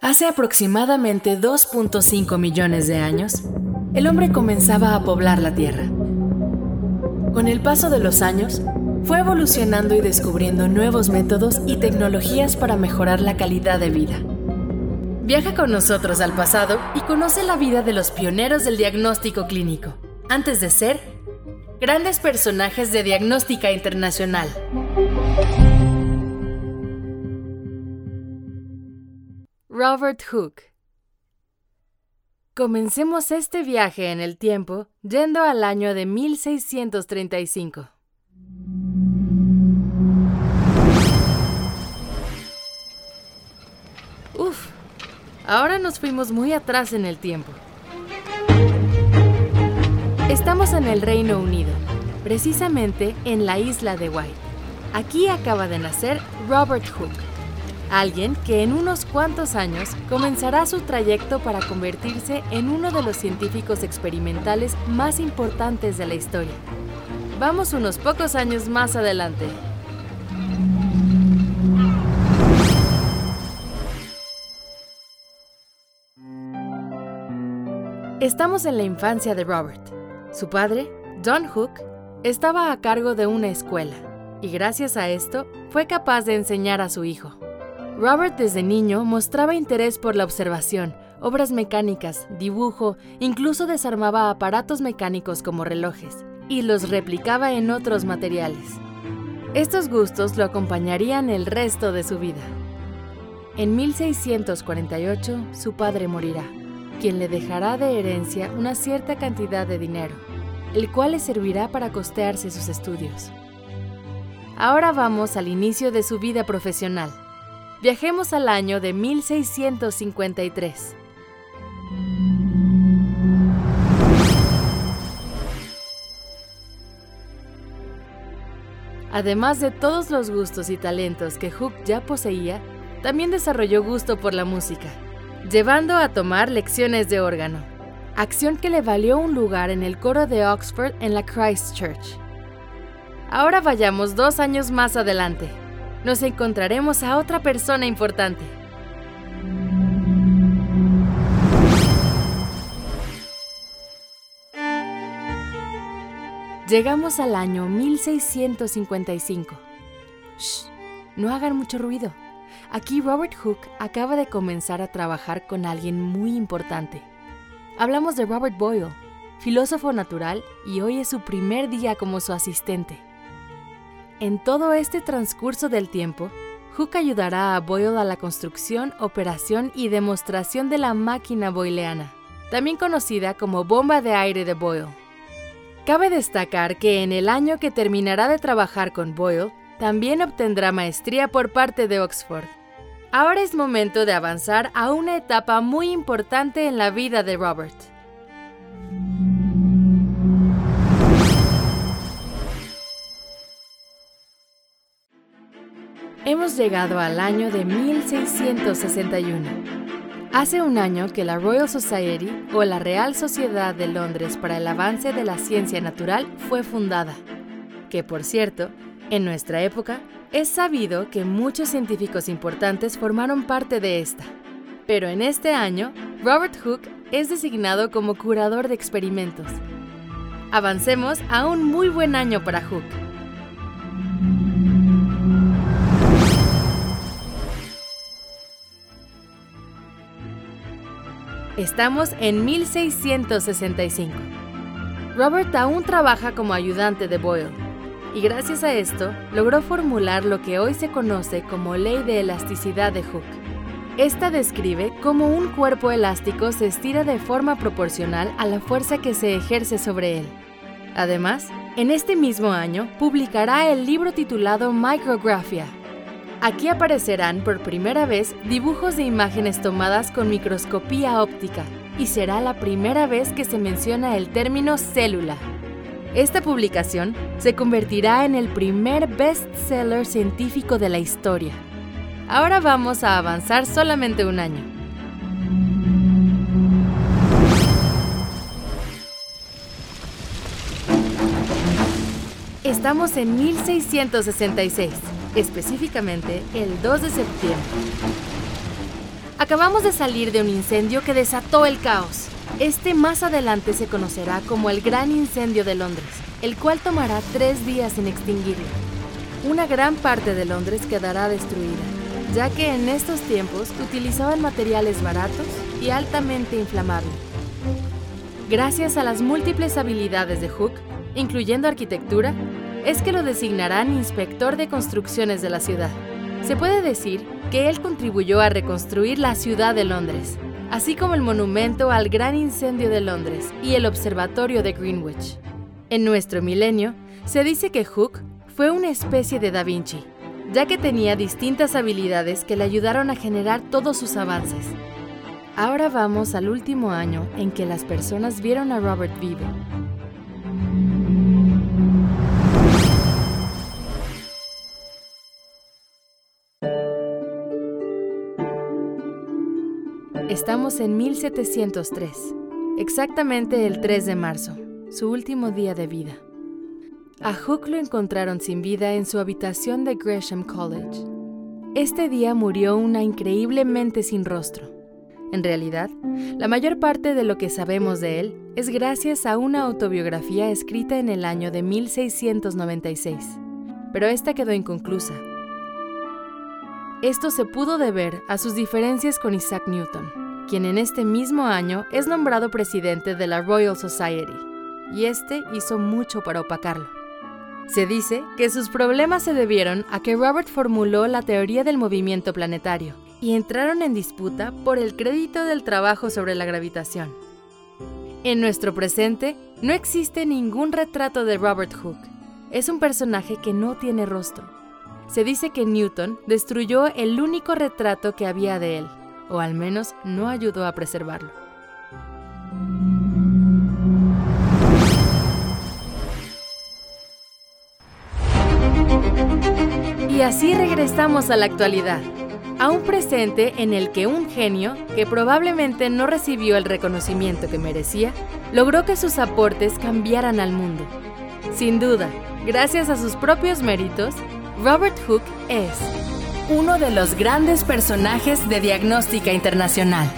Hace aproximadamente 2.5 millones de años, el hombre comenzaba a poblar la Tierra. Con el paso de los años, fue evolucionando y descubriendo nuevos métodos y tecnologías para mejorar la calidad de vida. Viaja con nosotros al pasado y conoce la vida de los pioneros del diagnóstico clínico, antes de ser grandes personajes de diagnóstica internacional. Robert Hooke Comencemos este viaje en el tiempo yendo al año de 1635. Uf, ahora nos fuimos muy atrás en el tiempo. Estamos en el Reino Unido, precisamente en la isla de White. Aquí acaba de nacer Robert Hooke alguien que en unos cuantos años comenzará su trayecto para convertirse en uno de los científicos experimentales más importantes de la historia. Vamos unos pocos años más adelante. Estamos en la infancia de Robert. Su padre, John Hook, estaba a cargo de una escuela y gracias a esto fue capaz de enseñar a su hijo. Robert desde niño mostraba interés por la observación, obras mecánicas, dibujo, incluso desarmaba aparatos mecánicos como relojes y los replicaba en otros materiales. Estos gustos lo acompañarían el resto de su vida. En 1648 su padre morirá, quien le dejará de herencia una cierta cantidad de dinero, el cual le servirá para costearse sus estudios. Ahora vamos al inicio de su vida profesional. Viajemos al año de 1653. Además de todos los gustos y talentos que Hook ya poseía, también desarrolló gusto por la música, llevando a tomar lecciones de órgano, acción que le valió un lugar en el coro de Oxford en la Christ Church. Ahora vayamos dos años más adelante, nos encontraremos a otra persona importante. Llegamos al año 1655. Shh, no hagan mucho ruido. Aquí Robert Hooke acaba de comenzar a trabajar con alguien muy importante. Hablamos de Robert Boyle, filósofo natural, y hoy es su primer día como su asistente. En todo este transcurso del tiempo, Hooke ayudará a Boyle a la construcción, operación y demostración de la máquina boyleana, también conocida como bomba de aire de Boyle. Cabe destacar que en el año que terminará de trabajar con Boyle, también obtendrá maestría por parte de Oxford. Ahora es momento de avanzar a una etapa muy importante en la vida de Robert. Hemos llegado al año de 1661. Hace un año que la Royal Society o la Real Sociedad de Londres para el Avance de la Ciencia Natural fue fundada, que por cierto, en nuestra época, es sabido que muchos científicos importantes formaron parte de esta. Pero en este año, Robert Hooke es designado como curador de experimentos. Avancemos a un muy buen año para Hooke. Estamos en 1665. Robert aún trabaja como ayudante de Boyle y gracias a esto logró formular lo que hoy se conoce como ley de elasticidad de Hooke. Esta describe cómo un cuerpo elástico se estira de forma proporcional a la fuerza que se ejerce sobre él. Además, en este mismo año publicará el libro titulado Micrographia, Aquí aparecerán por primera vez dibujos de imágenes tomadas con microscopía óptica y será la primera vez que se menciona el término célula. Esta publicación se convertirá en el primer bestseller científico de la historia. Ahora vamos a avanzar solamente un año. Estamos en 1666 específicamente el 2 de septiembre. Acabamos de salir de un incendio que desató el caos. Este más adelante se conocerá como el Gran Incendio de Londres, el cual tomará tres días en extinguirlo. Una gran parte de Londres quedará destruida, ya que en estos tiempos utilizaban materiales baratos y altamente inflamables. Gracias a las múltiples habilidades de Hook, incluyendo arquitectura, es que lo designarán inspector de construcciones de la ciudad. Se puede decir que él contribuyó a reconstruir la ciudad de Londres, así como el monumento al gran incendio de Londres y el observatorio de Greenwich. En nuestro milenio, se dice que Hooke fue una especie de Da Vinci, ya que tenía distintas habilidades que le ayudaron a generar todos sus avances. Ahora vamos al último año en que las personas vieron a Robert vivo Estamos en 1703, exactamente el 3 de marzo, su último día de vida. A Hook lo encontraron sin vida en su habitación de Gresham College. Este día murió una increíblemente sin rostro. En realidad, la mayor parte de lo que sabemos de él es gracias a una autobiografía escrita en el año de 1696, pero esta quedó inconclusa. Esto se pudo deber a sus diferencias con Isaac Newton quien en este mismo año es nombrado presidente de la Royal Society, y este hizo mucho para opacarlo. Se dice que sus problemas se debieron a que Robert formuló la teoría del movimiento planetario y entraron en disputa por el crédito del trabajo sobre la gravitación. En nuestro presente no existe ningún retrato de Robert Hooke. Es un personaje que no tiene rostro. Se dice que Newton destruyó el único retrato que había de él, o al menos no ayudó a preservarlo. Y así regresamos a la actualidad, a un presente en el que un genio, que probablemente no recibió el reconocimiento que merecía, logró que sus aportes cambiaran al mundo. Sin duda, gracias a sus propios méritos, Robert Hooke es uno de los grandes personajes de Diagnóstica Internacional.